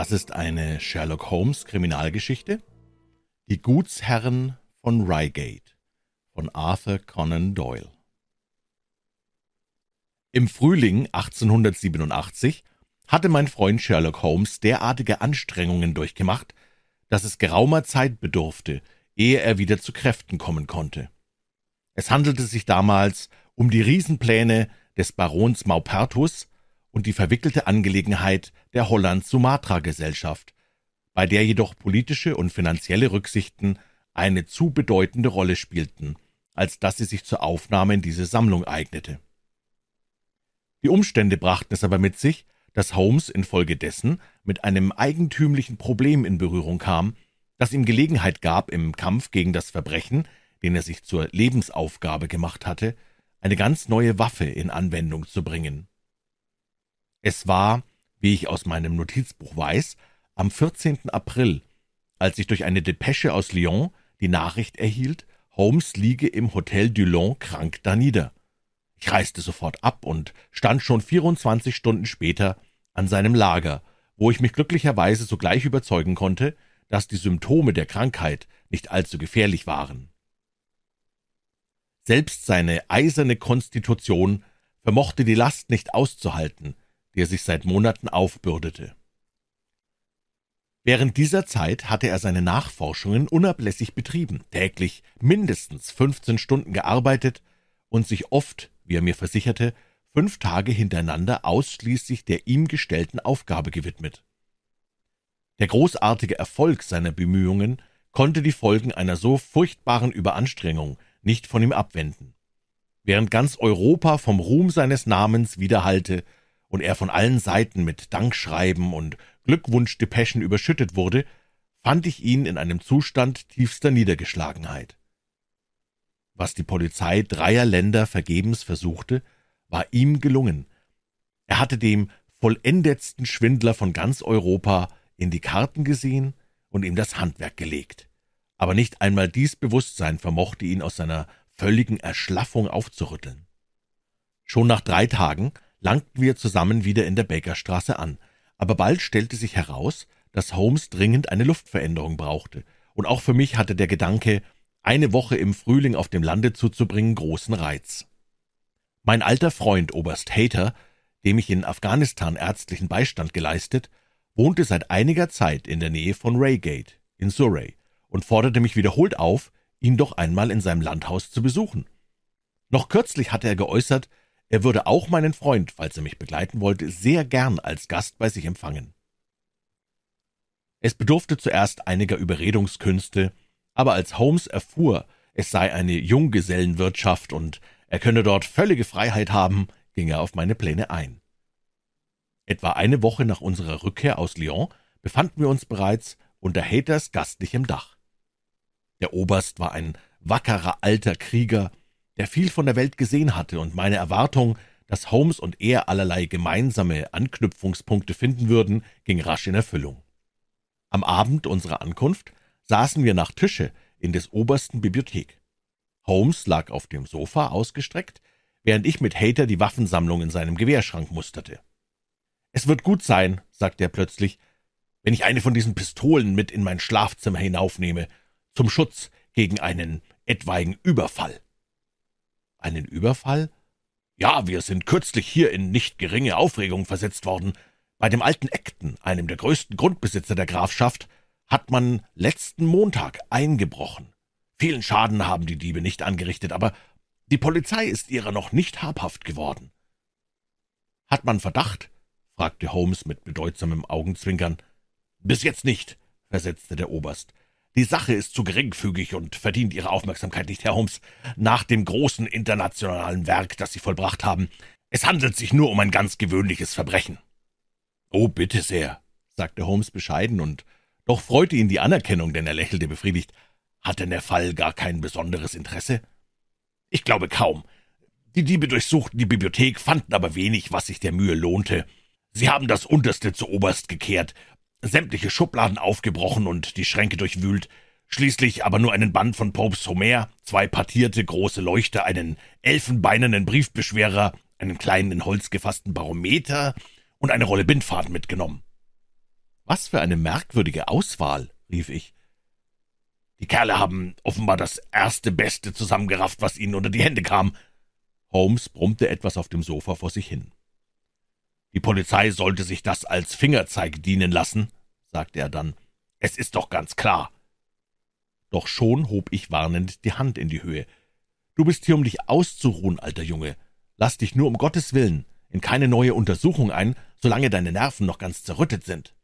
Das ist eine Sherlock Holmes Kriminalgeschichte. Die Gutsherren von Reigate von Arthur Conan Doyle. Im Frühling 1887 hatte mein Freund Sherlock Holmes derartige Anstrengungen durchgemacht, dass es geraumer Zeit bedurfte, ehe er wieder zu Kräften kommen konnte. Es handelte sich damals um die Riesenpläne des Barons Maupertus und die verwickelte Angelegenheit der Holland-Sumatra-Gesellschaft, bei der jedoch politische und finanzielle Rücksichten eine zu bedeutende Rolle spielten, als dass sie sich zur Aufnahme in diese Sammlung eignete. Die Umstände brachten es aber mit sich, dass Holmes infolgedessen mit einem eigentümlichen Problem in Berührung kam, das ihm Gelegenheit gab, im Kampf gegen das Verbrechen, den er sich zur Lebensaufgabe gemacht hatte, eine ganz neue Waffe in Anwendung zu bringen. Es war, wie ich aus meinem Notizbuch weiß, am 14. April, als ich durch eine Depesche aus Lyon die Nachricht erhielt, Holmes liege im Hotel Dulon krank danieder. Ich reiste sofort ab und stand schon 24 Stunden später an seinem Lager, wo ich mich glücklicherweise sogleich überzeugen konnte, dass die Symptome der Krankheit nicht allzu gefährlich waren. Selbst seine eiserne Konstitution vermochte die Last nicht auszuhalten, die er sich seit Monaten aufbürdete. Während dieser Zeit hatte er seine Nachforschungen unablässig betrieben, täglich mindestens fünfzehn Stunden gearbeitet und sich oft, wie er mir versicherte, fünf Tage hintereinander ausschließlich der ihm gestellten Aufgabe gewidmet. Der großartige Erfolg seiner Bemühungen konnte die Folgen einer so furchtbaren Überanstrengung nicht von ihm abwenden. Während ganz Europa vom Ruhm seines Namens widerhallte und er von allen Seiten mit Dankschreiben und Glückwunschdepeschen überschüttet wurde, fand ich ihn in einem Zustand tiefster Niedergeschlagenheit. Was die Polizei dreier Länder vergebens versuchte, war ihm gelungen. Er hatte dem vollendetsten Schwindler von ganz Europa in die Karten gesehen und ihm das Handwerk gelegt. Aber nicht einmal dies Bewusstsein vermochte ihn aus seiner völligen Erschlaffung aufzurütteln. Schon nach drei Tagen langten wir zusammen wieder in der Bakerstraße an, aber bald stellte sich heraus, dass Holmes dringend eine Luftveränderung brauchte, und auch für mich hatte der Gedanke, eine Woche im Frühling auf dem Lande zuzubringen, großen Reiz. Mein alter Freund Oberst Hater, dem ich in Afghanistan ärztlichen Beistand geleistet, wohnte seit einiger Zeit in der Nähe von Reigate in Surrey und forderte mich wiederholt auf, ihn doch einmal in seinem Landhaus zu besuchen. Noch kürzlich hatte er geäußert, er würde auch meinen Freund, falls er mich begleiten wollte, sehr gern als Gast bei sich empfangen. Es bedurfte zuerst einiger Überredungskünste, aber als Holmes erfuhr, es sei eine Junggesellenwirtschaft und er könne dort völlige Freiheit haben, ging er auf meine Pläne ein. Etwa eine Woche nach unserer Rückkehr aus Lyon befanden wir uns bereits unter Haters gastlichem Dach. Der Oberst war ein wackerer alter Krieger, der viel von der Welt gesehen hatte, und meine Erwartung, dass Holmes und er allerlei gemeinsame Anknüpfungspunkte finden würden, ging rasch in Erfüllung. Am Abend unserer Ankunft saßen wir nach Tische in des obersten Bibliothek. Holmes lag auf dem Sofa ausgestreckt, während ich mit Hater die Waffensammlung in seinem Gewehrschrank musterte. Es wird gut sein, sagte er plötzlich, wenn ich eine von diesen Pistolen mit in mein Schlafzimmer hinaufnehme, zum Schutz gegen einen etwaigen Überfall. Einen Überfall? Ja, wir sind kürzlich hier in nicht geringe Aufregung versetzt worden. Bei dem alten Acton, einem der größten Grundbesitzer der Grafschaft, hat man letzten Montag eingebrochen. Vielen Schaden haben die Diebe nicht angerichtet, aber die Polizei ist ihrer noch nicht habhaft geworden. Hat man Verdacht? fragte Holmes mit bedeutsamem Augenzwinkern. Bis jetzt nicht, versetzte der Oberst. Die Sache ist zu geringfügig und verdient Ihre Aufmerksamkeit nicht, Herr Holmes, nach dem großen internationalen Werk, das Sie vollbracht haben. Es handelt sich nur um ein ganz gewöhnliches Verbrechen. Oh, bitte sehr, sagte Holmes bescheiden, und doch freute ihn die Anerkennung, denn er lächelte befriedigt. Hat denn der Fall gar kein besonderes Interesse? Ich glaube kaum. Die Diebe durchsuchten die Bibliothek, fanden aber wenig, was sich der Mühe lohnte. Sie haben das Unterste zu Oberst gekehrt, sämtliche Schubladen aufgebrochen und die Schränke durchwühlt, schließlich aber nur einen Band von Popes Homer, zwei partierte große Leuchter, einen elfenbeinernen Briefbeschwerer, einen kleinen in Holz gefassten Barometer und eine Rolle Bindfaden mitgenommen. Was für eine merkwürdige Auswahl, rief ich. Die Kerle haben offenbar das erste Beste zusammengerafft, was ihnen unter die Hände kam. Holmes brummte etwas auf dem Sofa vor sich hin. Die Polizei sollte sich das als Fingerzeig dienen lassen, sagte er dann. Es ist doch ganz klar. Doch schon hob ich warnend die Hand in die Höhe. Du bist hier, um dich auszuruhen, alter Junge. Lass dich nur um Gottes Willen in keine neue Untersuchung ein, solange deine Nerven noch ganz zerrüttet sind.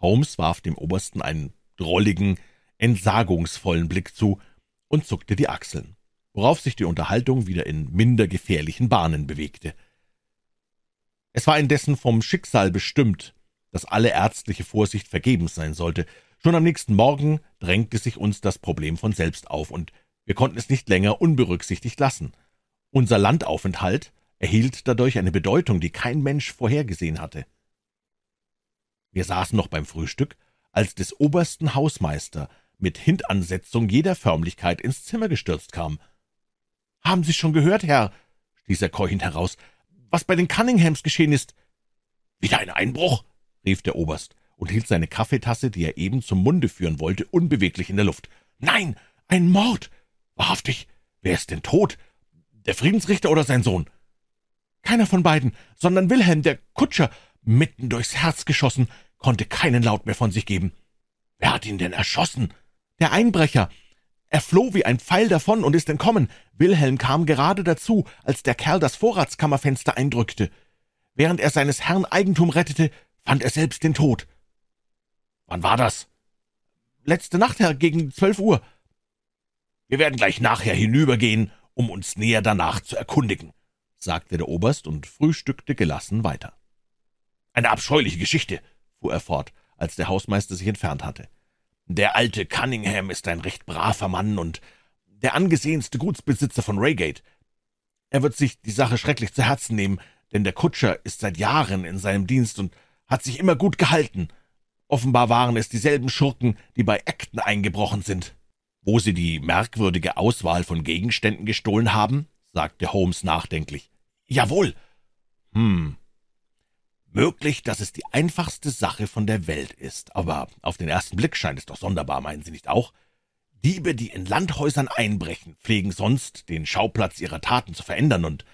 Holmes warf dem Obersten einen drolligen, entsagungsvollen Blick zu und zuckte die Achseln, worauf sich die Unterhaltung wieder in minder gefährlichen Bahnen bewegte. Es war indessen vom Schicksal bestimmt, dass alle ärztliche Vorsicht vergebens sein sollte. Schon am nächsten Morgen drängte sich uns das Problem von selbst auf, und wir konnten es nicht länger unberücksichtigt lassen. Unser Landaufenthalt erhielt dadurch eine Bedeutung, die kein Mensch vorhergesehen hatte. Wir saßen noch beim Frühstück, als des obersten Hausmeister mit Hintansetzung jeder Förmlichkeit ins Zimmer gestürzt kam. »Haben Sie schon gehört, Herr?« stieß er keuchend heraus, »was bei den Cunninghams geschehen ist?« »Wieder ein Einbruch?« rief der Oberst und hielt seine Kaffeetasse, die er eben zum Munde führen wollte, unbeweglich in der Luft. »Nein, ein Mord! Wahrhaftig! Wer ist denn tot? Der Friedensrichter oder sein Sohn?« »Keiner von beiden, sondern Wilhelm, der Kutscher, mitten durchs Herz geschossen, konnte keinen Laut mehr von sich geben. Wer hat ihn denn erschossen? Der Einbrecher. Er floh wie ein Pfeil davon und ist entkommen. Wilhelm kam gerade dazu, als der Kerl das Vorratskammerfenster eindrückte. Während er seines Herrn Eigentum rettete, fand er selbst den Tod. Wann war das? Letzte Nacht, Herr, gegen zwölf Uhr. Wir werden gleich nachher hinübergehen, um uns näher danach zu erkundigen, sagte der Oberst und frühstückte gelassen weiter. Eine abscheuliche Geschichte, fuhr er fort, als der Hausmeister sich entfernt hatte. Der alte Cunningham ist ein recht braver Mann und der angesehenste Gutsbesitzer von Reigate. Er wird sich die Sache schrecklich zu Herzen nehmen, denn der Kutscher ist seit Jahren in seinem Dienst und hat sich immer gut gehalten. Offenbar waren es dieselben Schurken, die bei Acton eingebrochen sind. Wo sie die merkwürdige Auswahl von Gegenständen gestohlen haben, sagte Holmes nachdenklich. Jawohl. Hm, Möglich, dass es die einfachste Sache von der Welt ist, aber auf den ersten Blick scheint es doch sonderbar, meinen Sie nicht auch? Diebe, die in Landhäusern einbrechen, pflegen sonst den Schauplatz ihrer Taten zu verändern und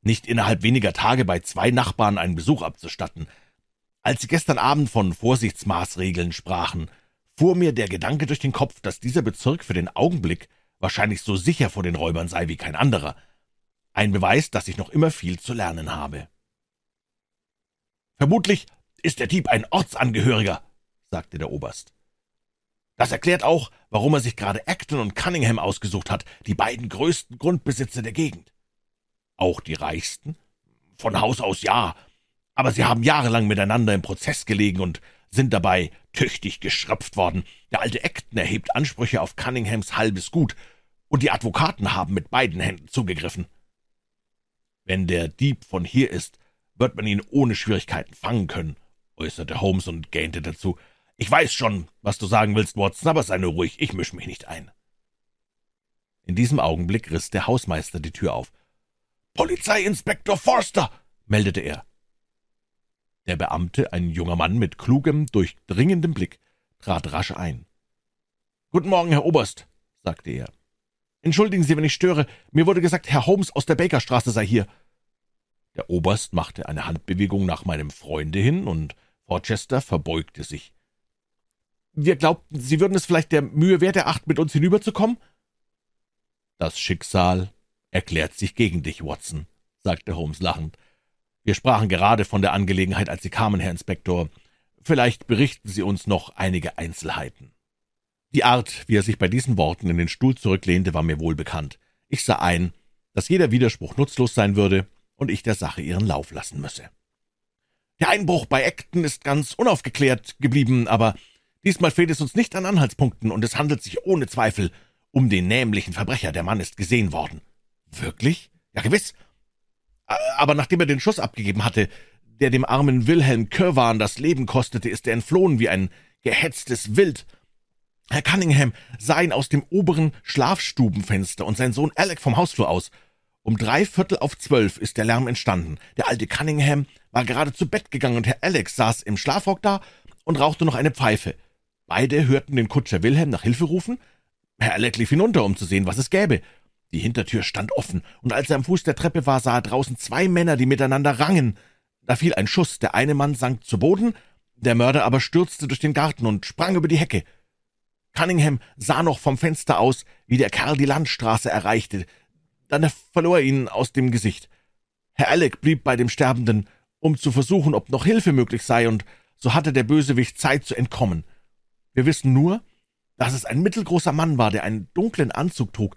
nicht innerhalb weniger Tage bei zwei Nachbarn einen Besuch abzustatten. Als Sie gestern Abend von Vorsichtsmaßregeln sprachen, fuhr mir der Gedanke durch den Kopf, dass dieser Bezirk für den Augenblick wahrscheinlich so sicher vor den Räubern sei wie kein anderer. Ein Beweis, dass ich noch immer viel zu lernen habe. Vermutlich ist der Dieb ein Ortsangehöriger, sagte der Oberst. Das erklärt auch, warum er sich gerade Acton und Cunningham ausgesucht hat, die beiden größten Grundbesitzer der Gegend. Auch die reichsten? Von Haus aus ja, aber sie haben jahrelang miteinander im Prozess gelegen und sind dabei tüchtig geschröpft worden. Der alte Acton erhebt Ansprüche auf Cunninghams halbes Gut, und die Advokaten haben mit beiden Händen zugegriffen. Wenn der Dieb von hier ist, wird man ihn ohne Schwierigkeiten fangen können, äußerte Holmes und gähnte dazu. Ich weiß schon, was du sagen willst, Watson, aber sei nur ruhig, ich misch mich nicht ein. In diesem Augenblick riss der Hausmeister die Tür auf. Polizeiinspektor Forster, meldete er. Der Beamte, ein junger Mann mit klugem, durchdringendem Blick, trat rasch ein. Guten Morgen, Herr Oberst, sagte er. Entschuldigen Sie, wenn ich störe. Mir wurde gesagt, Herr Holmes aus der Bakerstraße sei hier. Der Oberst machte eine Handbewegung nach meinem Freunde hin, und Forchester verbeugte sich. Wir glaubten, Sie würden es vielleicht der Mühe wert erachten, mit uns hinüberzukommen? Das Schicksal erklärt sich gegen dich, Watson, sagte Holmes lachend. Wir sprachen gerade von der Angelegenheit, als Sie kamen, Herr Inspektor. Vielleicht berichten Sie uns noch einige Einzelheiten. Die Art, wie er sich bei diesen Worten in den Stuhl zurücklehnte, war mir wohlbekannt. Ich sah ein, dass jeder Widerspruch nutzlos sein würde, und ich der Sache ihren Lauf lassen müsse. Der Einbruch bei Acton ist ganz unaufgeklärt geblieben, aber diesmal fehlt es uns nicht an Anhaltspunkten, und es handelt sich ohne Zweifel um den nämlichen Verbrecher. Der Mann ist gesehen worden. Wirklich? Ja, gewiss. Aber nachdem er den Schuss abgegeben hatte, der dem armen Wilhelm Kirwan das Leben kostete, ist er entflohen wie ein gehetztes Wild. Herr Cunningham sah ihn aus dem oberen Schlafstubenfenster und sein Sohn Alec vom Hausflur aus Um drei Viertel auf zwölf ist der Lärm entstanden. Der alte Cunningham war gerade zu Bett gegangen und Herr Alex saß im Schlafrock da und rauchte noch eine Pfeife. Beide hörten den Kutscher Wilhelm nach Hilfe rufen. Herr Alex lief hinunter, um zu sehen, was es gäbe. Die Hintertür stand offen, und als er am Fuß der Treppe war, sah er draußen zwei Männer, die miteinander rangen. Da fiel ein Schuss, der eine Mann sank zu Boden, der Mörder aber stürzte durch den Garten und sprang über die Hecke. Cunningham sah noch vom Fenster aus, wie der Kerl die Landstraße erreichte, dann verlor er ihn aus dem Gesicht. Herr Alec blieb bei dem Sterbenden, um zu versuchen, ob noch Hilfe möglich sei, und so hatte der Bösewicht Zeit zu entkommen. Wir wissen nur, dass es ein mittelgroßer Mann war, der einen dunklen Anzug trug.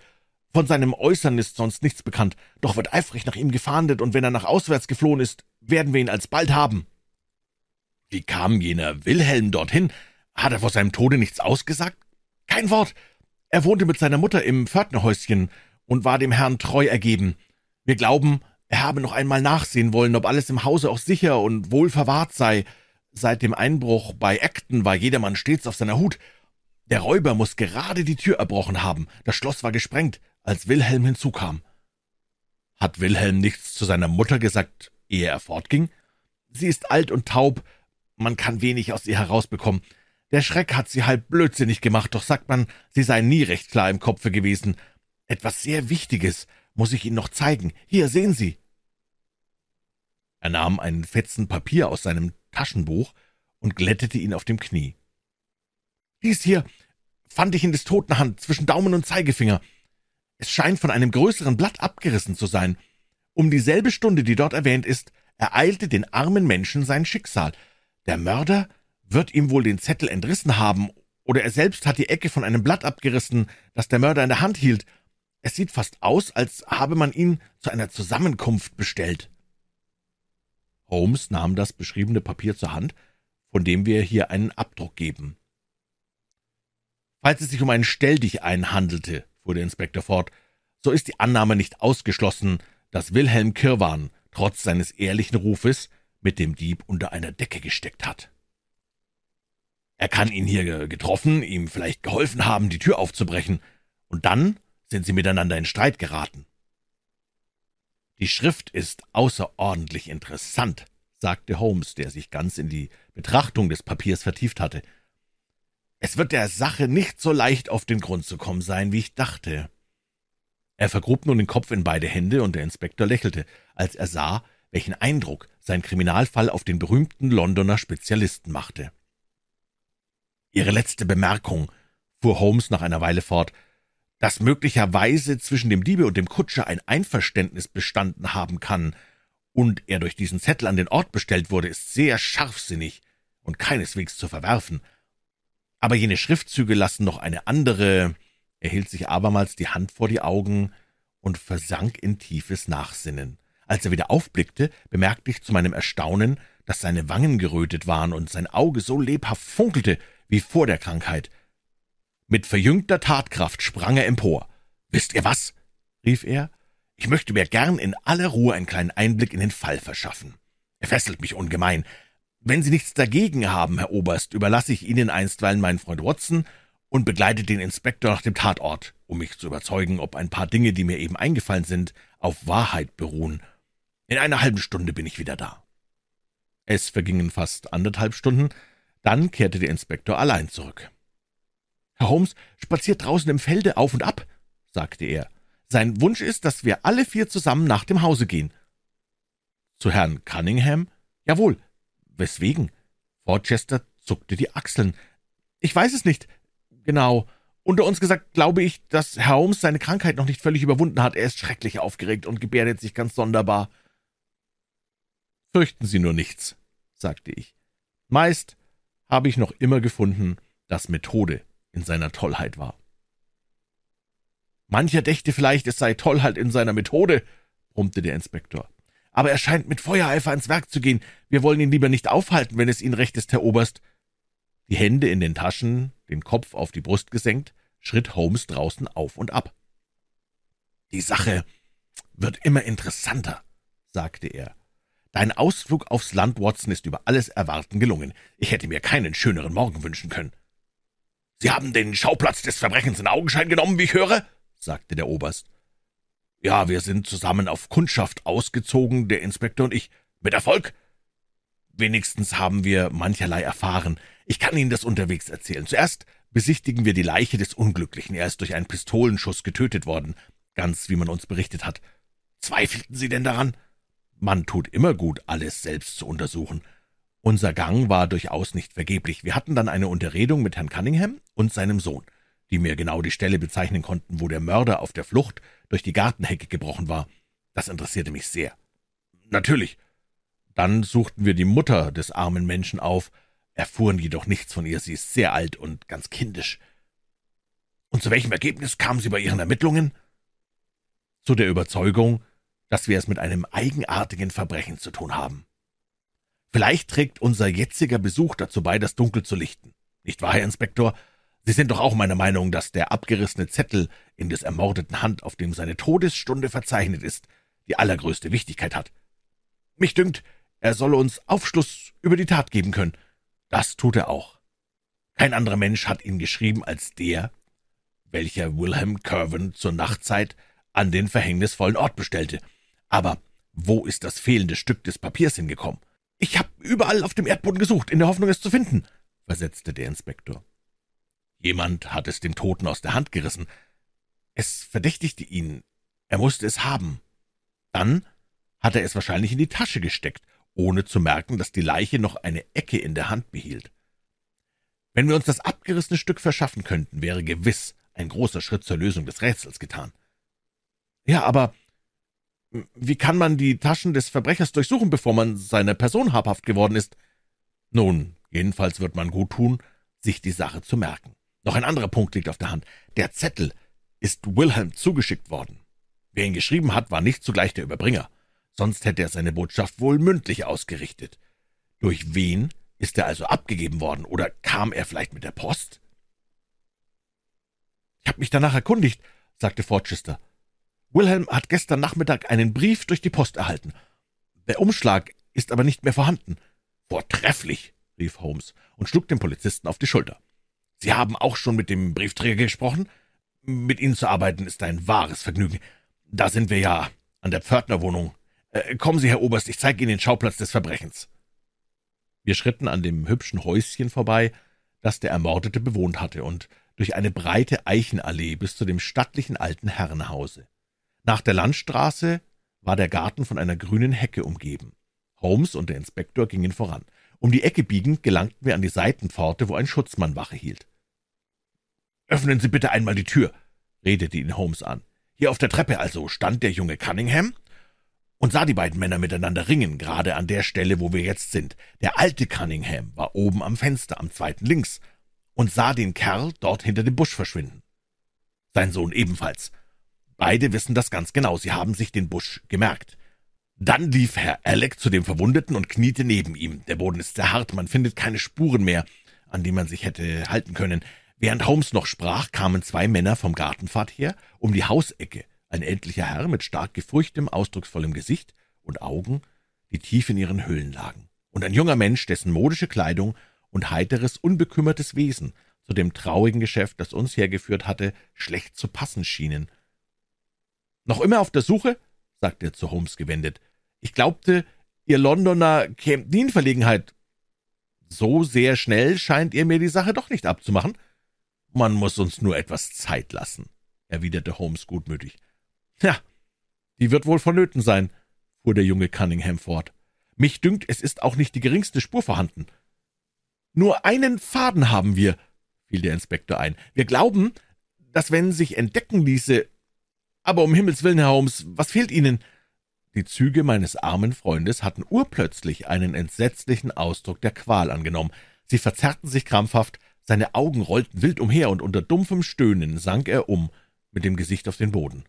Von seinem Äußern ist sonst nichts bekannt, doch wird eifrig nach ihm gefahndet, und wenn er nach auswärts geflohen ist, werden wir ihn alsbald haben. Wie kam jener Wilhelm dorthin? Hat er vor seinem Tode nichts ausgesagt? Kein Wort. Er wohnte mit seiner Mutter im Pförtnerhäuschen, und war dem Herrn treu ergeben. Wir glauben, er habe noch einmal nachsehen wollen, ob alles im Hause auch sicher und wohl verwahrt sei. Seit dem Einbruch bei Acton war jedermann stets auf seiner Hut. Der Räuber muss gerade die Tür erbrochen haben. Das Schloss war gesprengt, als Wilhelm hinzukam. Hat Wilhelm nichts zu seiner Mutter gesagt, ehe er fortging? Sie ist alt und taub, man kann wenig aus ihr herausbekommen. Der Schreck hat sie halb blödsinnig gemacht, doch sagt man, sie sei nie recht klar im Kopfe gewesen. Etwas sehr Wichtiges muss ich Ihnen noch zeigen. Hier, sehen Sie. Er nahm einen Fetzen Papier aus seinem Taschenbuch und glättete ihn auf dem Knie. Dies hier fand ich in des Toten Hand zwischen Daumen und Zeigefinger. Es scheint von einem größeren Blatt abgerissen zu sein. Um dieselbe Stunde, die dort erwähnt ist, ereilte den armen Menschen sein Schicksal. Der Mörder wird ihm wohl den Zettel entrissen haben, oder er selbst hat die Ecke von einem Blatt abgerissen, das der Mörder in der Hand hielt. Es sieht fast aus, als habe man ihn zu einer Zusammenkunft bestellt. Holmes nahm das beschriebene Papier zur Hand, von dem wir hier einen Abdruck geben. Falls es sich um einen Stelldichein handelte, fuhr der Inspektor fort, so ist die Annahme nicht ausgeschlossen, dass Wilhelm Kirwan, trotz seines ehrlichen Rufes, mit dem Dieb unter einer Decke gesteckt hat. Er kann ihn hier getroffen, ihm vielleicht geholfen haben, die Tür aufzubrechen, und dann sind sie miteinander in Streit geraten. Die Schrift ist außerordentlich interessant, sagte Holmes, der sich ganz in die Betrachtung des Papiers vertieft hatte. Es wird der Sache nicht so leicht auf den Grund zu kommen sein, wie ich dachte. Er vergrub nun den Kopf in beide Hände, und der Inspektor lächelte, als er sah, welchen Eindruck sein Kriminalfall auf den berühmten Londoner Spezialisten machte. Ihre letzte Bemerkung, fuhr Holmes nach einer Weile fort, dass möglicherweise zwischen dem Diebe und dem Kutscher ein Einverständnis bestanden haben kann, und er durch diesen Zettel an den Ort bestellt wurde, ist sehr scharfsinnig und keineswegs zu verwerfen. Aber jene Schriftzüge lassen noch eine andere. Er hielt sich abermals die Hand vor die Augen und versank in tiefes Nachsinnen. Als er wieder aufblickte, bemerkte ich zu meinem Erstaunen, dass seine Wangen gerötet waren und sein Auge so lebhaft funkelte wie vor der Krankheit. Mit verjüngter Tatkraft sprang er empor. »Wisst ihr was?« rief er. »Ich möchte mir gern in aller Ruhe einen kleinen Einblick in den Fall verschaffen. Er fesselt mich ungemein. Wenn Sie nichts dagegen haben, Herr Oberst, überlasse ich Ihnen einstweilen meinen Freund Watson und begleite den Inspektor nach dem Tatort, um mich zu überzeugen, ob ein paar Dinge, die mir eben eingefallen sind, auf Wahrheit beruhen. In einer halben Stunde bin ich wieder da.« Es vergingen fast anderthalb Stunden, dann kehrte der Inspektor allein zurück. Herr Holmes spaziert draußen im Felde auf und ab, sagte er. Sein Wunsch ist, dass wir alle vier zusammen nach dem Hause gehen. Zu Herrn Cunningham? Jawohl. Weswegen? Forchester zuckte die Achseln. Ich weiß es nicht. Genau. Unter uns gesagt glaube ich, dass Herr Holmes seine Krankheit noch nicht völlig überwunden hat. Er ist schrecklich aufgeregt und gebärdet sich ganz sonderbar. Fürchten Sie nur nichts, sagte ich. Meist habe ich noch immer gefunden, dass Methode in seiner Tollheit war. Mancher dächte vielleicht, es sei Tollheit in seiner Methode, brummte der Inspektor. Aber er scheint mit Feuereifer ans Werk zu gehen. Wir wollen ihn lieber nicht aufhalten, wenn es Ihnen recht ist, Herr Oberst. Die Hände in den Taschen, den Kopf auf die Brust gesenkt, schritt Holmes draußen auf und ab. Die Sache wird immer interessanter, sagte er. Dein Ausflug aufs Land, Watson, ist über alles Erwarten gelungen. Ich hätte mir keinen schöneren Morgen wünschen können. Sie haben den Schauplatz des Verbrechens in Augenschein genommen, wie ich höre, sagte der Oberst. Ja, wir sind zusammen auf Kundschaft ausgezogen, der Inspektor und ich. Mit Erfolg? Wenigstens haben wir mancherlei erfahren. Ich kann Ihnen das unterwegs erzählen. Zuerst besichtigen wir die Leiche des Unglücklichen. Er ist durch einen Pistolenschuss getötet worden, ganz wie man uns berichtet hat. Zweifelten Sie denn daran? Man tut immer gut, alles selbst zu untersuchen. Unser Gang war durchaus nicht vergeblich. Wir hatten dann eine Unterredung mit Herrn Cunningham und seinem Sohn, die mir genau die Stelle bezeichnen konnten, wo der Mörder auf der Flucht durch die Gartenhecke gebrochen war. Das interessierte mich sehr. Natürlich. Dann suchten wir die Mutter des armen Menschen auf, erfuhren jedoch nichts von ihr. Sie ist sehr alt und ganz kindisch. Und zu welchem Ergebnis kamen Sie bei Ihren Ermittlungen? Zu der Überzeugung, dass wir es mit einem eigenartigen Verbrechen zu tun haben. Vielleicht trägt unser jetziger Besuch dazu bei, das Dunkel zu lichten. Nicht wahr, Herr Inspektor? Sie sind doch auch meiner Meinung, dass der abgerissene Zettel in des ermordeten Hand, auf dem seine Todesstunde verzeichnet ist, die allergrößte Wichtigkeit hat. Mich dünkt, er solle uns Aufschluss über die Tat geben können. Das tut er auch. Kein anderer Mensch hat ihn geschrieben als der, welcher Wilhelm Curwen zur Nachtzeit an den verhängnisvollen Ort bestellte. Aber wo ist das fehlende Stück des Papiers hingekommen? Ich habe überall auf dem Erdboden gesucht, in der Hoffnung, es zu finden, versetzte der Inspektor. Jemand hat es dem Toten aus der Hand gerissen. Es verdächtigte ihn. Er musste es haben. Dann hat er es wahrscheinlich in die Tasche gesteckt ohne zu merken, dass die Leiche noch eine Ecke in der Hand behielt. Wenn wir uns das abgerissene Stück verschaffen könnten, wäre gewiss ein großer Schritt zur Lösung des Rätsels getan. Ja, aber wie kann man die Taschen des Verbrechers durchsuchen, bevor man seiner Person habhaft geworden ist? Nun, jedenfalls wird man gut tun, sich die Sache zu merken. Noch ein anderer Punkt liegt auf der Hand. Der Zettel ist Wilhelm zugeschickt worden. Wer ihn geschrieben hat, war nicht zugleich der Überbringer sonst hätte er seine Botschaft wohl mündlich ausgerichtet. Durch wen ist er also abgegeben worden, oder kam er vielleicht mit der Post? Ich habe mich danach erkundigt, sagte Forchester. Wilhelm hat gestern Nachmittag einen Brief durch die Post erhalten. Der Umschlag ist aber nicht mehr vorhanden. Vortrefflich, rief Holmes und schlug dem Polizisten auf die Schulter. Sie haben auch schon mit dem Briefträger gesprochen? Mit Ihnen zu arbeiten ist ein wahres Vergnügen. Da sind wir ja an der Pförtnerwohnung äh, kommen Sie, Herr Oberst, ich zeige Ihnen den Schauplatz des Verbrechens. Wir schritten an dem hübschen Häuschen vorbei, das der Ermordete bewohnt hatte, und durch eine breite Eichenallee bis zu dem stattlichen alten Herrenhause. Nach der Landstraße war der Garten von einer grünen Hecke umgeben. Holmes und der Inspektor gingen voran. Um die Ecke biegend gelangten wir an die Seitenpforte, wo ein Schutzmann Wache hielt. »Öffnen Sie bitte einmal die Tür«, redete ihn Holmes an. »Hier auf der Treppe also stand der junge Cunningham und sah die beiden Männer miteinander ringen, gerade an der Stelle, wo wir jetzt sind. Der alte Cunningham war oben am Fenster, am zweiten links, und sah den Kerl dort hinter dem Busch verschwinden. Sein Sohn ebenfalls. Beide wissen das ganz genau, sie haben sich den Busch gemerkt. Dann lief Herr Alec zu dem Verwundeten und kniete neben ihm. Der Boden ist sehr hart, man findet keine Spuren mehr, an die man sich hätte halten können. Während Holmes noch sprach, kamen zwei Männer vom Gartenpfad her, um die Hausecke, ein ältlicher Herr mit stark gefurchtem, ausdrucksvollem Gesicht und Augen, die tief in ihren Höhlen lagen, und ein junger Mensch, dessen modische Kleidung und heiteres, unbekümmertes Wesen zu dem traurigen Geschäft, das uns hergeführt hatte, schlecht zu passen schienen. »Noch immer auf der Suche?« sagte er zu Holmes gewendet. »Ich glaubte, ihr Londoner kämt nie in Verlegenheit. So sehr schnell scheint ihr mir die Sache doch nicht abzumachen. Man muss uns nur etwas Zeit lassen«, erwiderte Holmes gutmütig. Ja, die wird wohl vonnöten sein, fuhr der junge Cunningham fort. Mich dünkt, es ist auch nicht die geringste Spur vorhanden. Nur einen Faden haben wir, fiel der Inspektor ein. Wir glauben, dass wenn sich entdecken ließe. Aber um Himmels willen, Herr Holmes, was fehlt Ihnen? Die Züge meines armen Freundes hatten urplötzlich einen entsetzlichen Ausdruck der Qual angenommen. Sie verzerrten sich krampfhaft, seine Augen rollten wild umher, und unter dumpfem Stöhnen sank er um, mit dem Gesicht auf den Boden.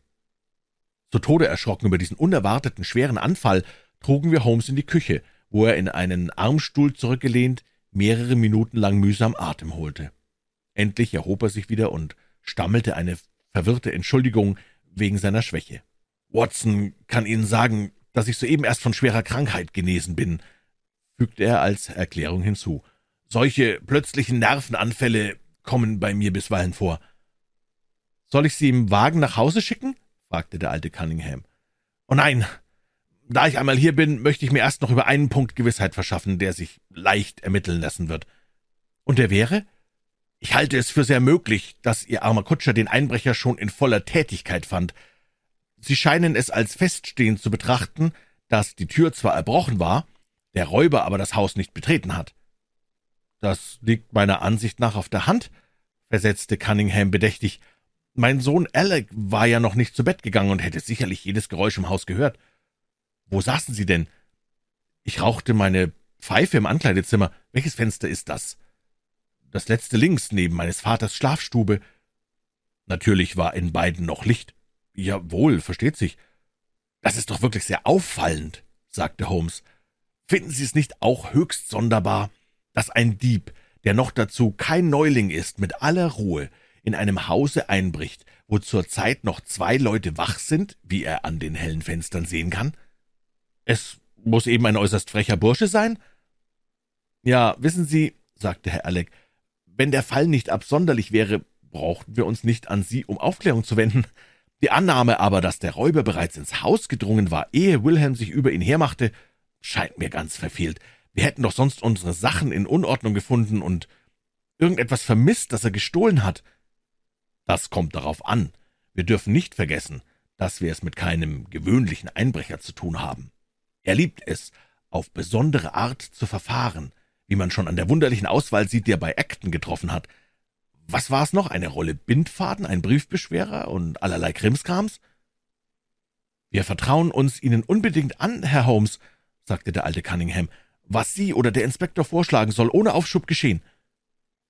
Zu Tode erschrocken über diesen unerwarteten schweren Anfall, trugen wir Holmes in die Küche, wo er in einen Armstuhl zurückgelehnt mehrere Minuten lang mühsam Atem holte. Endlich erhob er sich wieder und stammelte eine verwirrte Entschuldigung wegen seiner Schwäche. Watson kann Ihnen sagen, dass ich soeben erst von schwerer Krankheit genesen bin, fügte er als Erklärung hinzu. Solche plötzlichen Nervenanfälle kommen bei mir bisweilen vor. Soll ich Sie im Wagen nach Hause schicken? fragte der alte Cunningham. »Oh nein, da ich einmal hier bin, möchte ich mir erst noch über einen Punkt Gewissheit verschaffen, der sich leicht ermitteln lassen wird.« »Und der wäre?« »Ich halte es für sehr möglich, dass Ihr armer Kutscher den Einbrecher schon in voller Tätigkeit fand. Sie scheinen es als feststehend zu betrachten, dass die Tür zwar erbrochen war, der Räuber aber das Haus nicht betreten hat.« »Das liegt meiner Ansicht nach auf der Hand«, versetzte Cunningham bedächtig. »Mein Sohn Alec war ja noch nicht zu Bett gegangen und hätte sicherlich jedes Geräusch im Haus gehört.« »Wo saßen Sie denn?« »Ich rauchte meine Pfeife im Ankleidezimmer. Welches Fenster ist das?« »Das letzte links, neben meines Vaters Schlafstube.« »Natürlich war in beiden noch Licht.« »Jawohl, versteht sich.« »Das ist doch wirklich sehr auffallend«, sagte Holmes. »Finden Sie es nicht auch höchst sonderbar, dass ein Dieb, der noch dazu kein Neuling ist, mit aller Ruhe in einem Hause einbricht, wo zur Zeit noch zwei Leute wach sind, wie er an den hellen Fenstern sehen kann? Es muss eben ein äußerst frecher Bursche sein? Ja, wissen Sie, sagte Herr Alec, wenn der Fall nicht absonderlich wäre, brauchten wir uns nicht an Sie um Aufklärung zu wenden. Die Annahme aber, dass der Räuber bereits ins Haus gedrungen war, ehe Wilhelm sich über ihn hermachte, scheint mir ganz verfehlt. Wir hätten doch sonst unsere Sachen in Unordnung gefunden und irgendetwas vermisst, das er gestohlen hat. Das kommt darauf an. Wir dürfen nicht vergessen, dass wir es mit keinem gewöhnlichen Einbrecher zu tun haben. Er liebt es, auf besondere Art zu verfahren, wie man schon an der wunderlichen Auswahl sieht, die er bei Acton getroffen hat. Was war es noch? Eine Rolle Bindfaden, ein Briefbeschwerer und allerlei Krimskrams? Wir vertrauen uns Ihnen unbedingt an, Herr Holmes, sagte der alte Cunningham was Sie oder der Inspektor vorschlagen soll, ohne Aufschub geschehen.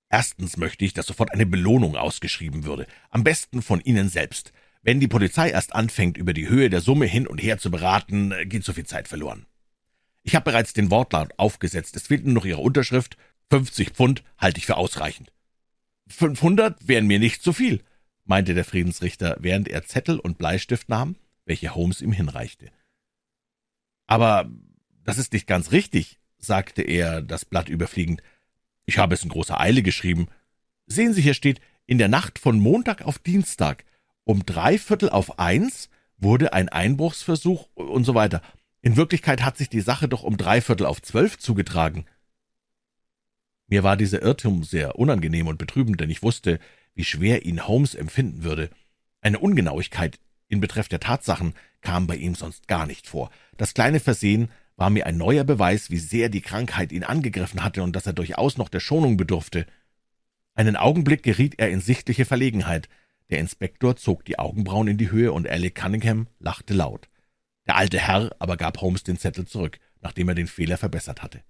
Erstens möchte ich, dass sofort eine Belohnung ausgeschrieben würde, am besten von Ihnen selbst. Wenn die Polizei erst anfängt, über die Höhe der Summe hin und her zu beraten, geht so viel Zeit verloren. Ich habe bereits den Wortlaut aufgesetzt, es fehlt nur noch Ihre Unterschrift. 50 Pfund halte ich für ausreichend. 500 wären mir nicht zu viel, meinte der Friedensrichter, während er Zettel und Bleistift nahm, welche Holmes ihm hinreichte. Aber das ist nicht ganz richtig, sagte er, das Blatt überfliegend. Ich habe es in großer Eile geschrieben. Sehen Sie, hier steht, in der Nacht von Montag auf Dienstag um drei Viertel auf eins wurde ein Einbruchsversuch und so weiter. In Wirklichkeit hat sich die Sache doch um drei Viertel auf zwölf zugetragen. Mir war dieser Irrtum sehr unangenehm und betrübend, denn ich wusste, wie schwer ihn Holmes empfinden würde. Eine Ungenauigkeit in Betreff der Tatsachen kam bei ihm sonst gar nicht vor. Das kleine Versehen war mir ein neuer Beweis, wie sehr die Krankheit ihn angegriffen hatte und dass er durchaus noch der Schonung bedurfte. Einen Augenblick geriet er in sichtliche Verlegenheit. Der Inspektor zog die Augenbrauen in die Höhe und Alec Cunningham lachte laut. Der alte Herr aber gab Holmes den Zettel zurück, nachdem er den Fehler verbessert hatte.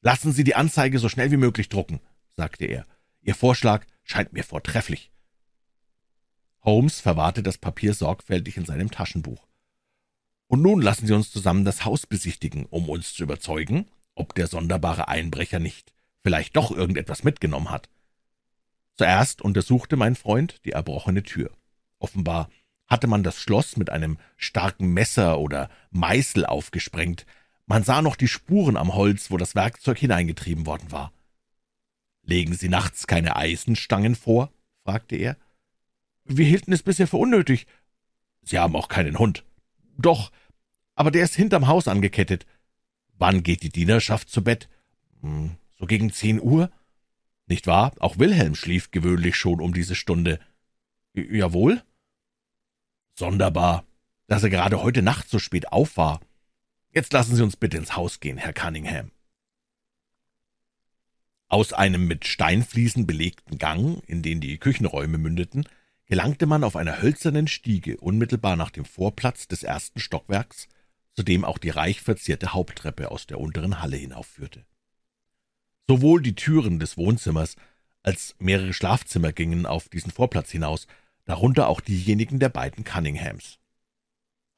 Lassen Sie die Anzeige so schnell wie möglich drucken, sagte er. Ihr Vorschlag scheint mir vortrefflich. Holmes verwahrte das Papier sorgfältig in seinem Taschenbuch. Und nun lassen Sie uns zusammen das Haus besichtigen, um uns zu überzeugen, ob der sonderbare Einbrecher nicht vielleicht doch irgendetwas mitgenommen hat. Zuerst untersuchte mein Freund die erbrochene Tür. Offenbar hatte man das Schloss mit einem starken Messer oder Meißel aufgesprengt. Man sah noch die Spuren am Holz, wo das Werkzeug hineingetrieben worden war. »Legen Sie nachts keine Eisenstangen vor?« fragte er. »Wir hielten es bisher für unnötig.« »Sie haben auch keinen Hund.« »Doch, aber der ist hinterm Haus angekettet.« »Wann geht die Dienerschaft zu Bett?« hm, »So gegen zehn Uhr.« »Nicht wahr? Auch Wilhelm schlief gewöhnlich schon um diese Stunde.« »Jawohl.« »Sonderbar, dass er gerade heute Nacht so spät auf war. Jetzt lassen Sie uns bitte ins Haus gehen, Herr Cunningham.« Aus einem mit Steinfliesen belegten Gang, in den die Küchenräume mündeten, gelangte man auf einer hölzernen Stiege unmittelbar nach dem Vorplatz des ersten Stockwerks, zu dem auch die reich verzierte Haupttreppe aus der unteren Halle hinaufführte. Sowohl die Türen des Wohnzimmers als mehrere Schlafzimmer gingen auf diesen Vorplatz hinaus, darunter auch diejenigen der beiden Cunninghams.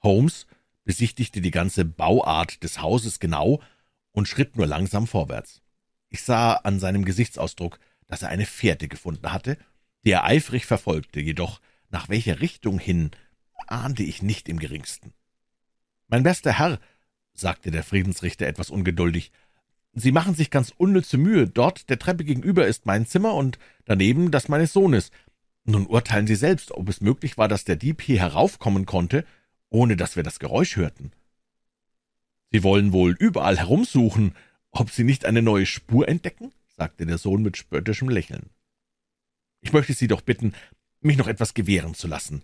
Holmes besichtigte die ganze Bauart des Hauses genau und schritt nur langsam vorwärts. Ich sah an seinem Gesichtsausdruck, dass er eine Fährte gefunden hatte die er eifrig verfolgte, jedoch nach welcher Richtung hin, ahnte ich nicht im geringsten. Mein bester Herr, sagte der Friedensrichter etwas ungeduldig, Sie machen sich ganz unnütze Mühe. Dort der Treppe gegenüber ist mein Zimmer und daneben das meines Sohnes. Nun urteilen Sie selbst, ob es möglich war, dass der Dieb hier heraufkommen konnte, ohne dass wir das Geräusch hörten. Sie wollen wohl überall herumsuchen, ob Sie nicht eine neue Spur entdecken? sagte der Sohn mit spöttischem Lächeln. Ich möchte Sie doch bitten, mich noch etwas gewähren zu lassen.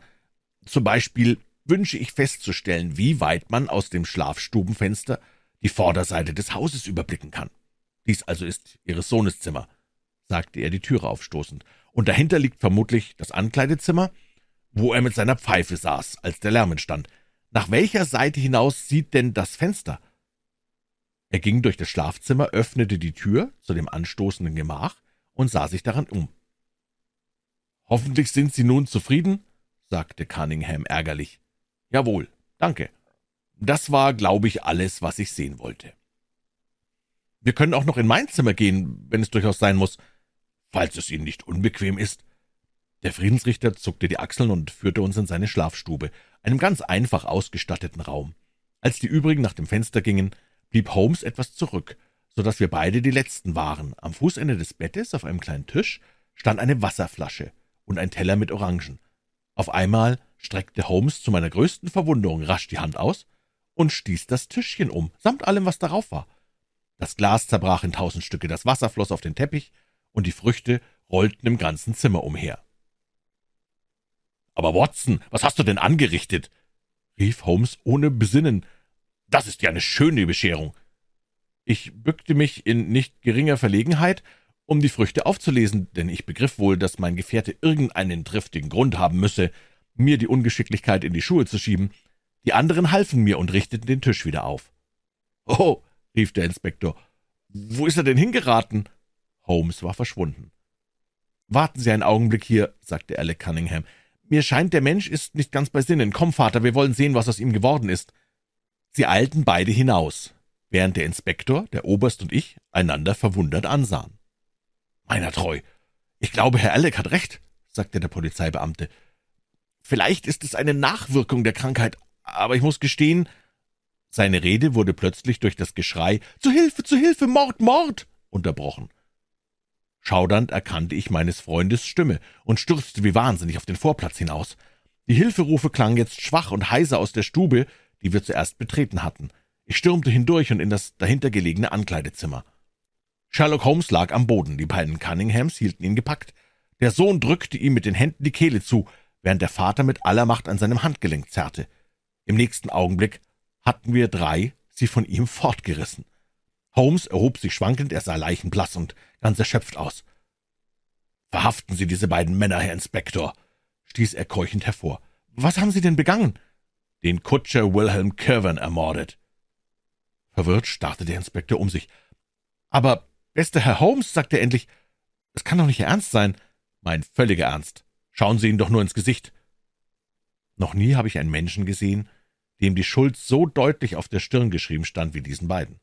Zum Beispiel wünsche ich festzustellen, wie weit man aus dem Schlafstubenfenster die Vorderseite des Hauses überblicken kann. Dies also ist Ihres Sohnes Zimmer, sagte er die Türe aufstoßend, und dahinter liegt vermutlich das Ankleidezimmer, wo er mit seiner Pfeife saß, als der Lärm entstand. Nach welcher Seite hinaus sieht denn das Fenster? Er ging durch das Schlafzimmer, öffnete die Tür zu dem anstoßenden Gemach und sah sich daran um. Hoffentlich sind Sie nun zufrieden? sagte Cunningham ärgerlich. Jawohl, danke. Das war, glaube ich, alles, was ich sehen wollte. Wir können auch noch in mein Zimmer gehen, wenn es durchaus sein muss, falls es Ihnen nicht unbequem ist. Der Friedensrichter zuckte die Achseln und führte uns in seine Schlafstube, einem ganz einfach ausgestatteten Raum. Als die übrigen nach dem Fenster gingen, blieb Holmes etwas zurück, so dass wir beide die Letzten waren. Am Fußende des Bettes, auf einem kleinen Tisch, stand eine Wasserflasche und ein Teller mit Orangen. Auf einmal streckte Holmes zu meiner größten Verwunderung rasch die Hand aus und stieß das Tischchen um, samt allem, was darauf war. Das Glas zerbrach in tausend Stücke, das Wasser floss auf den Teppich, und die Früchte rollten im ganzen Zimmer umher. Aber Watson, was hast du denn angerichtet? rief Holmes ohne Besinnen. Das ist ja eine schöne Bescherung. Ich bückte mich in nicht geringer Verlegenheit, um die Früchte aufzulesen, denn ich begriff wohl, dass mein Gefährte irgendeinen triftigen Grund haben müsse, mir die Ungeschicklichkeit in die Schuhe zu schieben. Die anderen halfen mir und richteten den Tisch wieder auf. Oh, rief der Inspektor, wo ist er denn hingeraten? Holmes war verschwunden. Warten Sie einen Augenblick hier, sagte Alec Cunningham. Mir scheint, der Mensch ist nicht ganz bei Sinnen. Komm, Vater, wir wollen sehen, was aus ihm geworden ist. Sie eilten beide hinaus, während der Inspektor, der Oberst und ich einander verwundert ansahen. Meiner treu, ich glaube, Herr Alec hat recht, sagte der Polizeibeamte. Vielleicht ist es eine Nachwirkung der Krankheit, aber ich muss gestehen, seine Rede wurde plötzlich durch das Geschrei Zu Hilfe, zu Hilfe, Mord, Mord unterbrochen. Schaudernd erkannte ich meines Freundes Stimme und stürzte wie wahnsinnig auf den Vorplatz hinaus. Die Hilferufe klangen jetzt schwach und heiser aus der Stube, die wir zuerst betreten hatten. Ich stürmte hindurch und in das dahinter gelegene Ankleidezimmer. Sherlock Holmes lag am Boden, die beiden Cunninghams hielten ihn gepackt. Der Sohn drückte ihm mit den Händen die Kehle zu, während der Vater mit aller Macht an seinem Handgelenk zerrte. Im nächsten Augenblick hatten wir drei sie von ihm fortgerissen. Holmes erhob sich schwankend, er sah leichenblass und ganz erschöpft aus. Verhaften Sie diese beiden Männer, Herr Inspektor, stieß er keuchend hervor. Was haben Sie denn begangen? Den Kutscher Wilhelm Kirwan ermordet. Verwirrt starrte der Inspektor um sich. Aber, bester Herr Holmes, sagte er endlich, es kann doch nicht Ihr Ernst sein. Mein völliger Ernst. Schauen Sie ihn doch nur ins Gesicht. Noch nie habe ich einen Menschen gesehen, dem die Schuld so deutlich auf der Stirn geschrieben stand wie diesen beiden.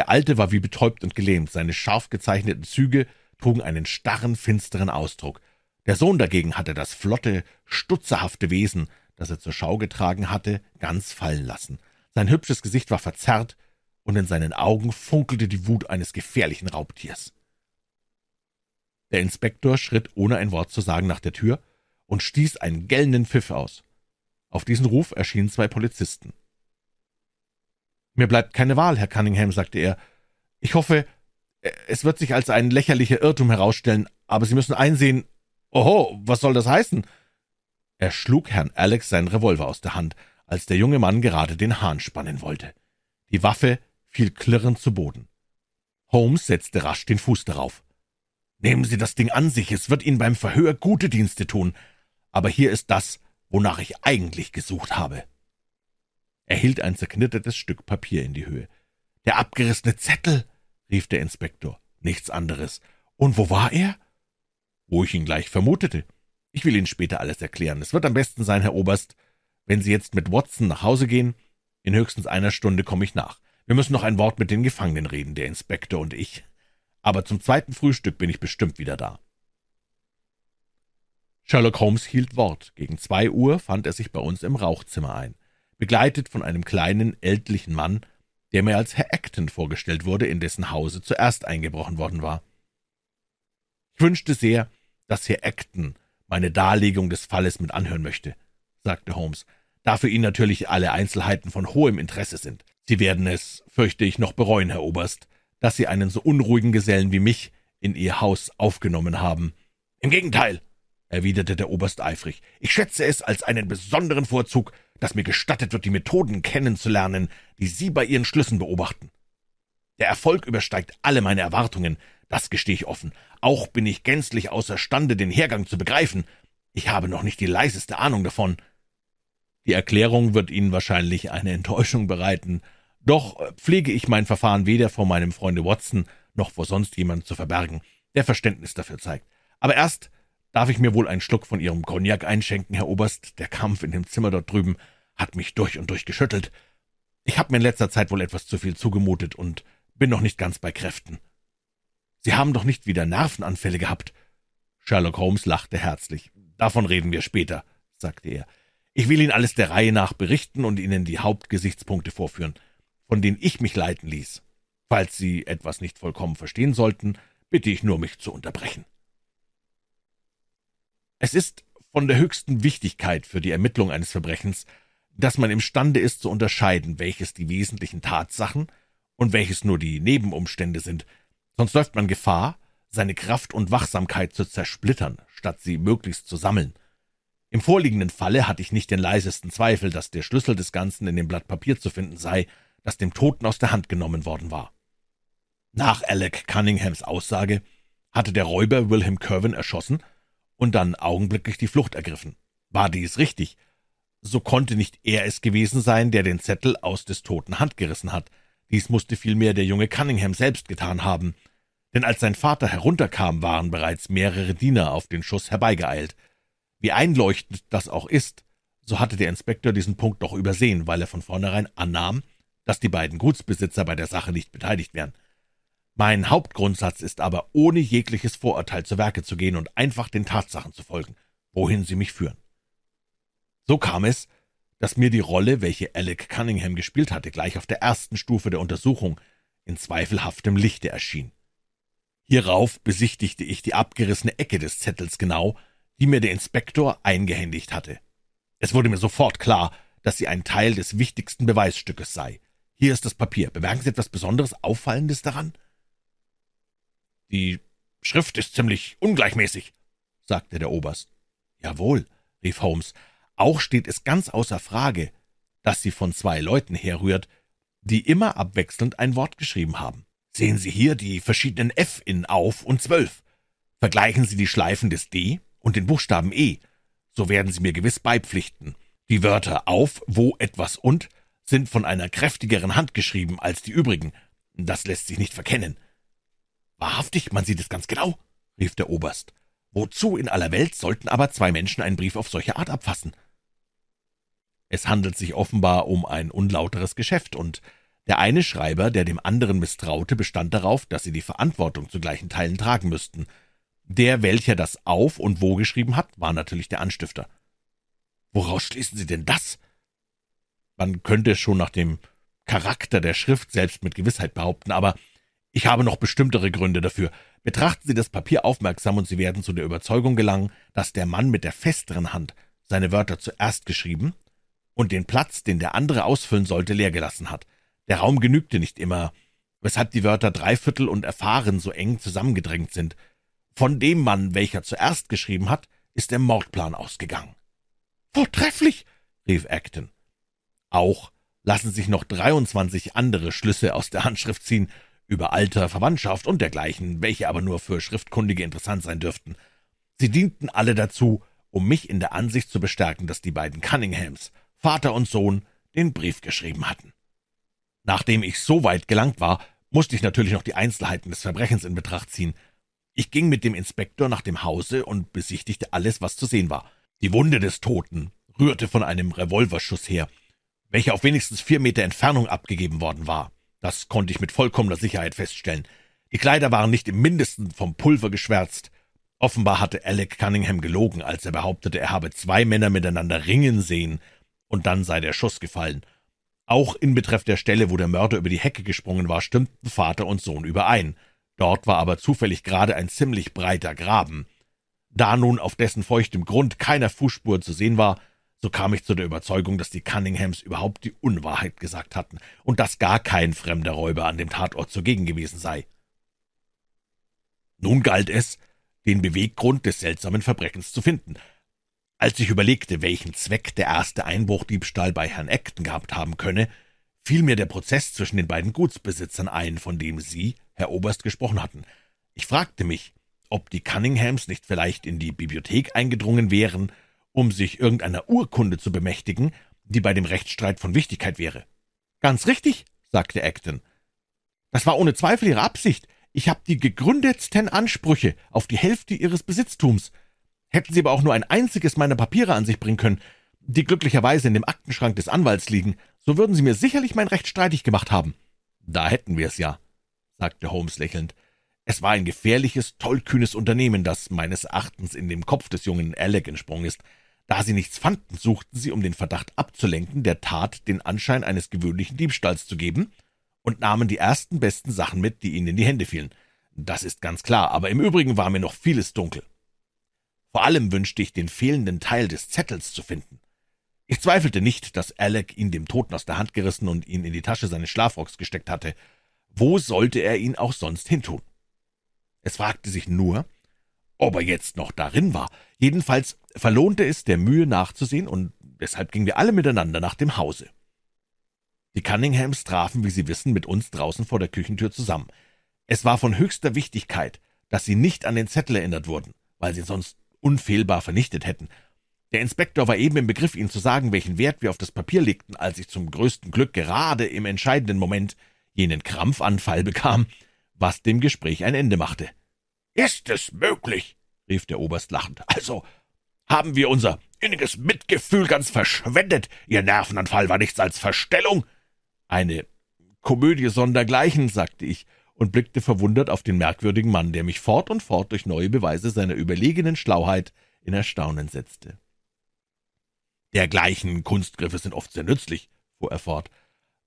Der Alte war wie betäubt und gelähmt, seine scharf gezeichneten Züge trugen einen starren, finsteren Ausdruck. Der Sohn dagegen hatte das flotte, stutzerhafte Wesen, das er zur Schau getragen hatte, ganz fallen lassen. Sein hübsches Gesicht war verzerrt, und in seinen Augen funkelte die Wut eines gefährlichen Raubtiers. Der Inspektor schritt ohne ein Wort zu sagen nach der Tür und stieß einen gellenden Pfiff aus. Auf diesen Ruf erschienen zwei Polizisten. Mir bleibt keine Wahl, Herr Cunningham, sagte er. Ich hoffe, es wird sich als ein lächerlicher Irrtum herausstellen, aber Sie müssen einsehen. Oho, was soll das heißen? Er schlug Herrn Alex seinen Revolver aus der Hand, als der junge Mann gerade den Hahn spannen wollte. Die Waffe fiel klirrend zu Boden. Holmes setzte rasch den Fuß darauf. Nehmen Sie das Ding an sich, es wird Ihnen beim Verhör gute Dienste tun. Aber hier ist das, wonach ich eigentlich gesucht habe. Er hielt ein zerknittertes Stück Papier in die Höhe. Der abgerissene Zettel, rief der Inspektor. Nichts anderes. Und wo war er? Wo ich ihn gleich vermutete. Ich will Ihnen später alles erklären. Es wird am besten sein, Herr Oberst, wenn Sie jetzt mit Watson nach Hause gehen. In höchstens einer Stunde komme ich nach. Wir müssen noch ein Wort mit den Gefangenen reden, der Inspektor und ich. Aber zum zweiten Frühstück bin ich bestimmt wieder da. Sherlock Holmes hielt Wort. Gegen zwei Uhr fand er sich bei uns im Rauchzimmer ein, begleitet von einem kleinen, ältlichen Mann, der mir als Herr Acton vorgestellt wurde, in dessen Hause zuerst eingebrochen worden war. Ich wünschte sehr, dass Herr Acton meine Darlegung des Falles mit anhören möchte, sagte Holmes, da für ihn natürlich alle Einzelheiten von hohem Interesse sind. Sie werden es, fürchte ich, noch bereuen, Herr Oberst, dass Sie einen so unruhigen Gesellen wie mich in Ihr Haus aufgenommen haben. Im Gegenteil, erwiderte der Oberst eifrig, ich schätze es als einen besonderen Vorzug, dass mir gestattet wird, die Methoden kennenzulernen, die Sie bei Ihren Schlüssen beobachten. Der Erfolg übersteigt alle meine Erwartungen, das gestehe ich offen. Auch bin ich gänzlich außerstande, den Hergang zu begreifen. Ich habe noch nicht die leiseste Ahnung davon. Die Erklärung wird Ihnen wahrscheinlich eine Enttäuschung bereiten, doch pflege ich mein Verfahren weder vor meinem Freunde Watson noch vor sonst jemand zu verbergen, der Verständnis dafür zeigt. Aber erst darf ich mir wohl einen Schluck von Ihrem Cognac einschenken, Herr Oberst. Der Kampf in dem Zimmer dort drüben hat mich durch und durch geschüttelt. Ich habe mir in letzter Zeit wohl etwas zu viel zugemutet und bin noch nicht ganz bei Kräften. Sie haben doch nicht wieder Nervenanfälle gehabt. Sherlock Holmes lachte herzlich. Davon reden wir später, sagte er. Ich will Ihnen alles der Reihe nach berichten und Ihnen die Hauptgesichtspunkte vorführen, von denen ich mich leiten ließ. Falls Sie etwas nicht vollkommen verstehen sollten, bitte ich nur, mich zu unterbrechen. Es ist von der höchsten Wichtigkeit für die Ermittlung eines Verbrechens, dass man imstande ist zu unterscheiden, welches die wesentlichen Tatsachen und welches nur die Nebenumstände sind, sonst läuft man Gefahr, seine Kraft und Wachsamkeit zu zersplittern, statt sie möglichst zu sammeln. Im vorliegenden Falle hatte ich nicht den leisesten Zweifel, dass der Schlüssel des Ganzen in dem Blatt Papier zu finden sei, das dem Toten aus der Hand genommen worden war. Nach Alec Cunninghams Aussage hatte der Räuber Wilhelm Kerwin erschossen und dann augenblicklich die Flucht ergriffen. War dies richtig, so konnte nicht er es gewesen sein, der den Zettel aus des Toten Hand gerissen hat. Dies musste vielmehr der junge Cunningham selbst getan haben, denn als sein Vater herunterkam, waren bereits mehrere Diener auf den Schuss herbeigeeilt. Wie einleuchtend das auch ist, so hatte der Inspektor diesen Punkt doch übersehen, weil er von vornherein annahm, dass die beiden Gutsbesitzer bei der Sache nicht beteiligt wären. Mein Hauptgrundsatz ist aber, ohne jegliches Vorurteil zu Werke zu gehen und einfach den Tatsachen zu folgen, wohin sie mich führen. So kam es, dass mir die Rolle, welche Alec Cunningham gespielt hatte, gleich auf der ersten Stufe der Untersuchung in zweifelhaftem Lichte erschien. Hierauf besichtigte ich die abgerissene Ecke des Zettels genau die mir der Inspektor eingehändigt hatte. Es wurde mir sofort klar, dass sie ein Teil des wichtigsten Beweisstückes sei. Hier ist das Papier. Bemerken Sie etwas Besonderes, Auffallendes daran? Die Schrift ist ziemlich ungleichmäßig, sagte der Oberst. Jawohl, rief Holmes. Auch steht es ganz außer Frage, dass sie von zwei Leuten herrührt, die immer abwechselnd ein Wort geschrieben haben. Sehen Sie hier die verschiedenen F in auf und zwölf. Vergleichen Sie die Schleifen des D und den Buchstaben E, so werden Sie mir gewiss beipflichten. Die Wörter auf, wo, etwas und sind von einer kräftigeren Hand geschrieben als die übrigen. Das lässt sich nicht verkennen. Wahrhaftig, man sieht es ganz genau, rief der Oberst. Wozu in aller Welt sollten aber zwei Menschen einen Brief auf solche Art abfassen? Es handelt sich offenbar um ein unlauteres Geschäft, und der eine Schreiber, der dem anderen misstraute, bestand darauf, dass sie die Verantwortung zu gleichen Teilen tragen müssten. Der, welcher das auf und wo geschrieben hat, war natürlich der Anstifter. Woraus schließen Sie denn das? Man könnte es schon nach dem Charakter der Schrift selbst mit Gewissheit behaupten, aber ich habe noch bestimmtere Gründe dafür. Betrachten Sie das Papier aufmerksam und Sie werden zu der Überzeugung gelangen, dass der Mann mit der festeren Hand seine Wörter zuerst geschrieben und den Platz, den der andere ausfüllen sollte, leer gelassen hat. Der Raum genügte nicht immer, weshalb die Wörter dreiviertel und erfahren so eng zusammengedrängt sind. Von dem Mann, welcher zuerst geschrieben hat, ist der Mordplan ausgegangen. Vortrefflich, rief Acton. Auch lassen sich noch 23 andere Schlüsse aus der Handschrift ziehen, über Alter, Verwandtschaft und dergleichen, welche aber nur für Schriftkundige interessant sein dürften. Sie dienten alle dazu, um mich in der Ansicht zu bestärken, dass die beiden Cunninghams, Vater und Sohn, den Brief geschrieben hatten. Nachdem ich so weit gelangt war, musste ich natürlich noch die Einzelheiten des Verbrechens in Betracht ziehen. Ich ging mit dem Inspektor nach dem Hause und besichtigte alles, was zu sehen war. Die Wunde des Toten rührte von einem Revolverschuss her, welcher auf wenigstens vier Meter Entfernung abgegeben worden war. Das konnte ich mit vollkommener Sicherheit feststellen. Die Kleider waren nicht im mindesten vom Pulver geschwärzt. Offenbar hatte Alec Cunningham gelogen, als er behauptete, er habe zwei Männer miteinander ringen sehen, und dann sei der Schuss gefallen. Auch in Betreff der Stelle, wo der Mörder über die Hecke gesprungen war, stimmten Vater und Sohn überein. Dort war aber zufällig gerade ein ziemlich breiter Graben. Da nun auf dessen feuchtem Grund keiner Fußspur zu sehen war, so kam ich zu der Überzeugung, dass die Cunninghams überhaupt die Unwahrheit gesagt hatten und dass gar kein fremder Räuber an dem Tatort zugegen gewesen sei. Nun galt es, den Beweggrund des seltsamen Verbrechens zu finden. Als ich überlegte, welchen Zweck der erste Einbruchdiebstahl bei Herrn Acton gehabt haben könne, fiel mir der Prozess zwischen den beiden Gutsbesitzern ein, von dem Sie, Herr Oberst, gesprochen hatten. Ich fragte mich, ob die Cunninghams nicht vielleicht in die Bibliothek eingedrungen wären, um sich irgendeiner Urkunde zu bemächtigen, die bei dem Rechtsstreit von Wichtigkeit wäre. Ganz richtig, sagte Acton. Das war ohne Zweifel Ihre Absicht. Ich habe die gegründetsten Ansprüche auf die Hälfte Ihres Besitztums. Hätten Sie aber auch nur ein einziges meiner Papiere an sich bringen können, die glücklicherweise in dem Aktenschrank des Anwalts liegen, so würden Sie mir sicherlich mein Recht streitig gemacht haben. Da hätten wir es ja, sagte Holmes lächelnd. Es war ein gefährliches, tollkühnes Unternehmen, das meines Erachtens in dem Kopf des jungen Alec entsprungen ist. Da sie nichts fanden, suchten sie, um den Verdacht abzulenken, der Tat den Anschein eines gewöhnlichen Diebstahls zu geben, und nahmen die ersten besten Sachen mit, die ihnen in die Hände fielen. Das ist ganz klar, aber im Übrigen war mir noch vieles dunkel. Vor allem wünschte ich, den fehlenden Teil des Zettels zu finden. Ich zweifelte nicht, dass Alec ihn dem Toten aus der Hand gerissen und ihn in die Tasche seines Schlafrocks gesteckt hatte. Wo sollte er ihn auch sonst hintun? Es fragte sich nur, ob er jetzt noch darin war. Jedenfalls verlohnte es der Mühe nachzusehen, und deshalb gingen wir alle miteinander nach dem Hause. Die Cunninghams trafen, wie Sie wissen, mit uns draußen vor der Küchentür zusammen. Es war von höchster Wichtigkeit, dass sie nicht an den Zettel erinnert wurden, weil sie sonst unfehlbar vernichtet hätten. Der Inspektor war eben im Begriff, Ihnen zu sagen, welchen Wert wir auf das Papier legten, als ich zum größten Glück gerade im entscheidenden Moment jenen Krampfanfall bekam, was dem Gespräch ein Ende machte. »Ist es möglich?« rief der Oberst lachend. »Also haben wir unser inniges Mitgefühl ganz verschwendet. Ihr Nervenanfall war nichts als Verstellung.« »Eine Komödie sondergleichen«, sagte ich und blickte verwundert auf den merkwürdigen Mann, der mich fort und fort durch neue Beweise seiner überlegenen Schlauheit in Erstaunen setzte. Dergleichen Kunstgriffe sind oft sehr nützlich, fuhr er fort.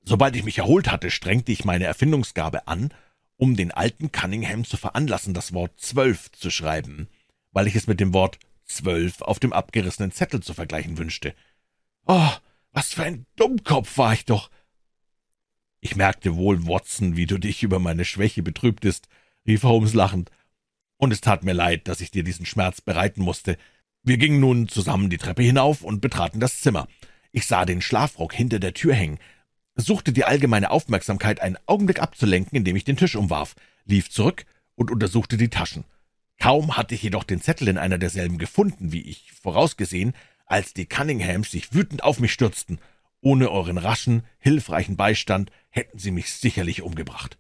Sobald ich mich erholt hatte, strengte ich meine Erfindungsgabe an, um den alten Cunningham zu veranlassen, das Wort zwölf zu schreiben, weil ich es mit dem Wort zwölf auf dem abgerissenen Zettel zu vergleichen wünschte. Oh, was für ein Dummkopf war ich doch! Ich merkte wohl, Watson, wie du dich über meine Schwäche betrübtest, rief Holmes lachend, und es tat mir leid, dass ich dir diesen Schmerz bereiten musste, wir gingen nun zusammen die Treppe hinauf und betraten das Zimmer. Ich sah den Schlafrock hinter der Tür hängen, suchte die allgemeine Aufmerksamkeit einen Augenblick abzulenken, indem ich den Tisch umwarf, lief zurück und untersuchte die Taschen. Kaum hatte ich jedoch den Zettel in einer derselben gefunden, wie ich vorausgesehen, als die Cunninghams sich wütend auf mich stürzten. Ohne euren raschen, hilfreichen Beistand hätten sie mich sicherlich umgebracht.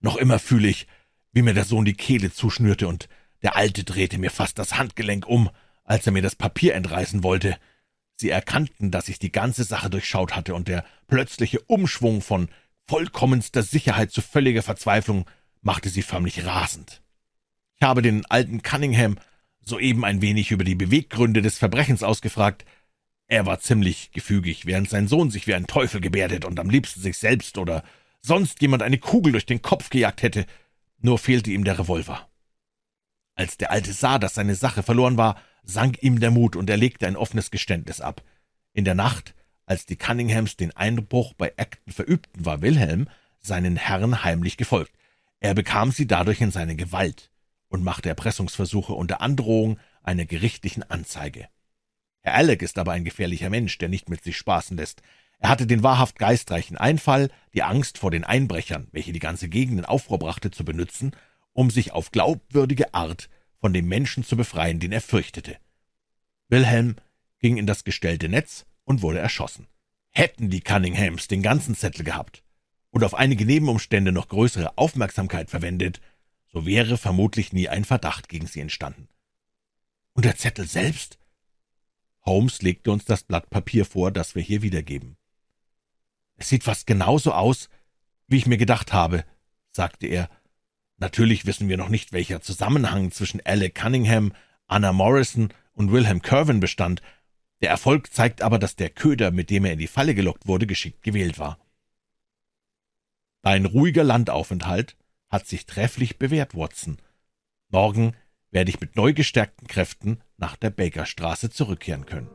Noch immer fühle ich, wie mir der Sohn die Kehle zuschnürte, und der Alte drehte mir fast das Handgelenk um als er mir das Papier entreißen wollte. Sie erkannten, dass ich die ganze Sache durchschaut hatte, und der plötzliche Umschwung von vollkommenster Sicherheit zu völliger Verzweiflung machte sie förmlich rasend. Ich habe den alten Cunningham soeben ein wenig über die Beweggründe des Verbrechens ausgefragt. Er war ziemlich gefügig, während sein Sohn sich wie ein Teufel gebärdet und am liebsten sich selbst oder sonst jemand eine Kugel durch den Kopf gejagt hätte, nur fehlte ihm der Revolver. Als der Alte sah, dass seine Sache verloren war, sank ihm der Mut und er legte ein offenes Geständnis ab. In der Nacht, als die Cunninghams den Einbruch bei Acton verübten, war Wilhelm seinen Herren heimlich gefolgt. Er bekam sie dadurch in seine Gewalt und machte Erpressungsversuche unter Androhung einer gerichtlichen Anzeige. Herr Alec ist aber ein gefährlicher Mensch, der nicht mit sich spaßen lässt. Er hatte den wahrhaft geistreichen Einfall, die Angst vor den Einbrechern, welche die ganze Gegend in Aufruhr brachte, zu benützen, um sich auf glaubwürdige Art von dem Menschen zu befreien, den er fürchtete. Wilhelm ging in das gestellte Netz und wurde erschossen. Hätten die Cunninghams den ganzen Zettel gehabt und auf einige Nebenumstände noch größere Aufmerksamkeit verwendet, so wäre vermutlich nie ein Verdacht gegen sie entstanden. Und der Zettel selbst? Holmes legte uns das Blatt Papier vor, das wir hier wiedergeben. Es sieht fast genauso aus, wie ich mir gedacht habe, sagte er Natürlich wissen wir noch nicht, welcher Zusammenhang zwischen Alec Cunningham, Anna Morrison und Wilhelm Kerwin bestand. Der Erfolg zeigt aber, dass der Köder, mit dem er in die Falle gelockt wurde, geschickt gewählt war. Dein ruhiger Landaufenthalt hat sich trefflich bewährt, Watson. Morgen werde ich mit neu gestärkten Kräften nach der Bakerstraße zurückkehren können.